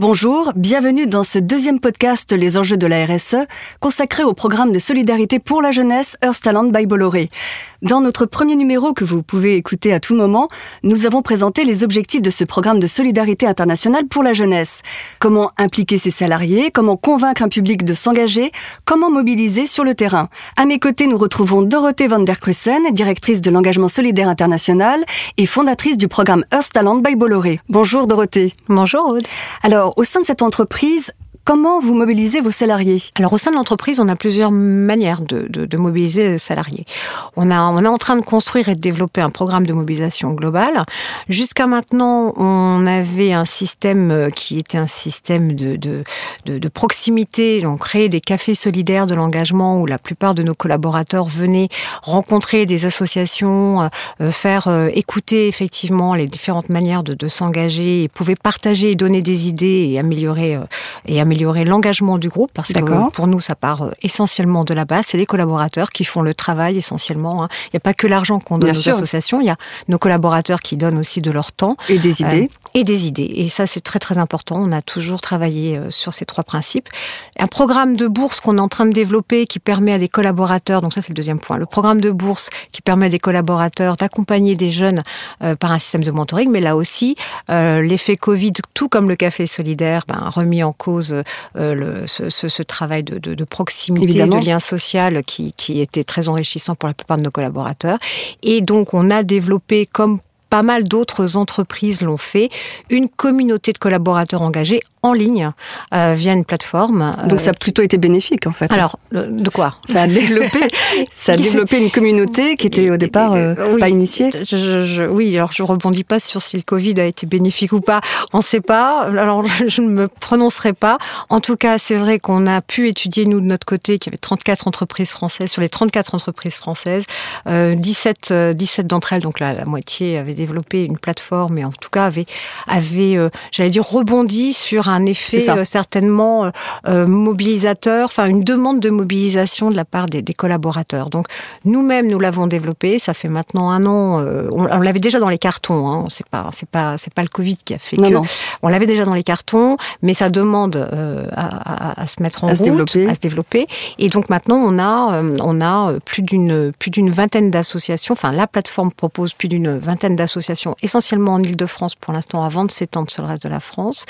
Bonjour, bienvenue dans ce deuxième podcast Les enjeux de la RSE, consacré au programme de solidarité pour la jeunesse Earth Talent by Bolloré. Dans notre premier numéro que vous pouvez écouter à tout moment, nous avons présenté les objectifs de ce programme de solidarité internationale pour la jeunesse. Comment impliquer ses salariés, comment convaincre un public de s'engager, comment mobiliser sur le terrain. À mes côtés, nous retrouvons Dorothée van der Kruisen, directrice de l'engagement solidaire international et fondatrice du programme Earth Talent by Bolloré. Bonjour Dorothée. Bonjour Aude. Alors, au sein de cette entreprise, Comment vous mobilisez vos salariés? Alors au sein de l'entreprise, on a plusieurs manières de, de, de, mobiliser les salariés. On, a, on est en train de construire et de développer un programme de mobilisation globale. Jusqu'à maintenant, on avait un système euh, qui était un système de, de, de, proximité. On créait des cafés solidaires de l'engagement où la plupart de nos collaborateurs venaient rencontrer des associations, euh, faire euh, écouter effectivement les différentes manières de, s'engager et pouvaient partager et donner des idées et améliorer et améliorer améliorer l'engagement du groupe parce que pour nous, ça part euh, essentiellement de la base. C'est les collaborateurs qui font le travail essentiellement. Hein. Il n'y a pas que l'argent qu'on donne aux associations. Il y a nos collaborateurs qui donnent aussi de leur temps et des idées. Euh, et des idées. Et ça, c'est très très important. On a toujours travaillé euh, sur ces trois principes. Un programme de bourse qu'on est en train de développer qui permet à des collaborateurs, donc ça c'est le deuxième point, le programme de bourse qui permet à des collaborateurs d'accompagner des jeunes euh, par un système de mentoring, mais là aussi, euh, l'effet Covid, tout comme le café solidaire, ben, remis en cause le, ce, ce, ce, travail de, de, de proximité, Évidemment. de lien social qui, qui était très enrichissant pour la plupart de nos collaborateurs. Et donc on a développé comme pas mal d'autres entreprises l'ont fait, une communauté de collaborateurs engagés en ligne euh, via une plateforme. Donc ça a plutôt été bénéfique en fait. Alors de quoi? Ça a développé, ça a développé une communauté qui était au départ euh, oui, pas initiée. Je, je, oui, alors je rebondis pas sur si le Covid a été bénéfique ou pas. On ne sait pas. Alors je ne me prononcerai pas. En tout cas, c'est vrai qu'on a pu étudier nous de notre côté qu'il y avait 34 entreprises françaises sur les 34 entreprises françaises, euh, 17 17 d'entre elles, donc la, la moitié avaient développé une plateforme et en tout cas avait avait euh, j'allais dire rebondi sur un effet euh, certainement euh, mobilisateur, enfin une demande de mobilisation de la part des, des collaborateurs. Donc nous-mêmes, nous l'avons développé. Ça fait maintenant un an. On, on l'avait déjà dans les cartons. Hein, c'est pas, c'est pas, c'est pas le Covid qui a fait non, que. Non. On l'avait déjà dans les cartons, mais ça demande à, à, à, se mettre en à route, se développer. à se développer. Et donc maintenant, on a, on a plus d'une, plus d'une vingtaine d'associations. Enfin, la plateforme propose plus d'une vingtaine d'associations, essentiellement en Île-de-France pour l'instant, avant de s'étendre sur le reste de la France,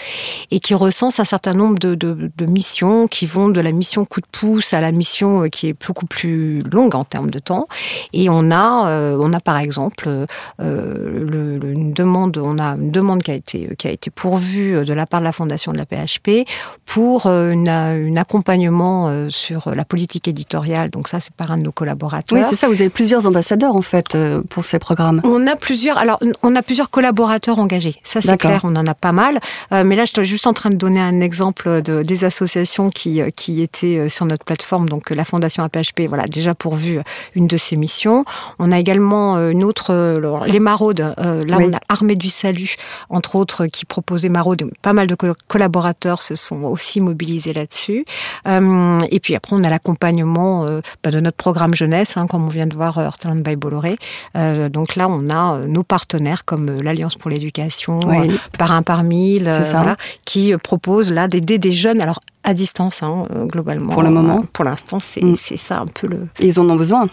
et qui recense un certain nombre de, de, de, missions qui vont de la mission coup de pouce à la mission euh, qui est beaucoup plus longue en termes de temps. Et on a, euh, on a par exemple euh, le, le, une demande, on a une demande qui a été qui a été pourvue de la part de la fondation de la PHP pour une, un accompagnement sur la politique éditoriale. Donc ça, c'est par un de nos collaborateurs. Oui, c'est ça. Vous avez plusieurs ambassadeurs en fait pour ces programmes. On a plusieurs. Alors, on a plusieurs collaborateurs engagés. Ça, c'est clair. On en a pas mal. mais là, je suis juste en train de donner un exemple de, des associations qui, qui étaient sur notre plateforme, donc la Fondation APHP, voilà, déjà pourvu une de ses missions. On a également une autre, les maraudes, euh, là oui. on a Armée du Salut, entre autres, qui proposait maraudes, pas mal de co collaborateurs se sont aussi mobilisés là-dessus. Euh, et puis après, on a l'accompagnement euh, bah, de notre programme jeunesse, hein, comme on vient de voir Heartland by Bolloré. Euh, donc là, on a nos partenaires comme l'Alliance pour l'éducation, oui. par un par mille, voilà, qui propose là d'aider des jeunes. Alors à distance, hein, globalement. Pour le moment. Euh, pour l'instant, c'est mm. ça un peu le. Et ils en ont besoin.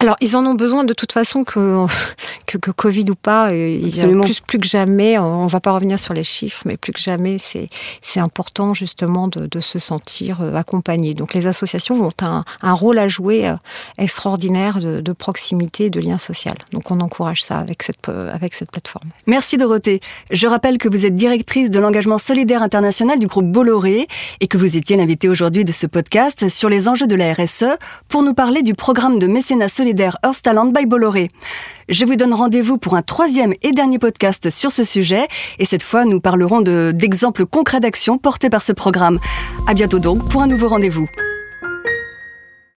Alors, ils en ont besoin de toute façon que, que, que Covid ou pas. Absolument. Plus, plus que jamais, on va pas revenir sur les chiffres, mais plus que jamais, c'est important justement de, de, se sentir euh, accompagné. Donc, les associations ont un, un rôle à jouer euh, extraordinaire de, de, proximité, de lien social. Donc, on encourage ça avec cette, avec cette plateforme. Merci Dorothée. Je rappelle que vous êtes directrice de l'engagement solidaire international du groupe Bolloré et que vous vous étiez l'invité aujourd'hui de ce podcast sur les enjeux de la RSE pour nous parler du programme de mécénat solidaire Earth Talent by Bolloré. Je vous donne rendez-vous pour un troisième et dernier podcast sur ce sujet et cette fois nous parlerons d'exemples de, concrets d'action portés par ce programme. À bientôt donc pour un nouveau rendez-vous.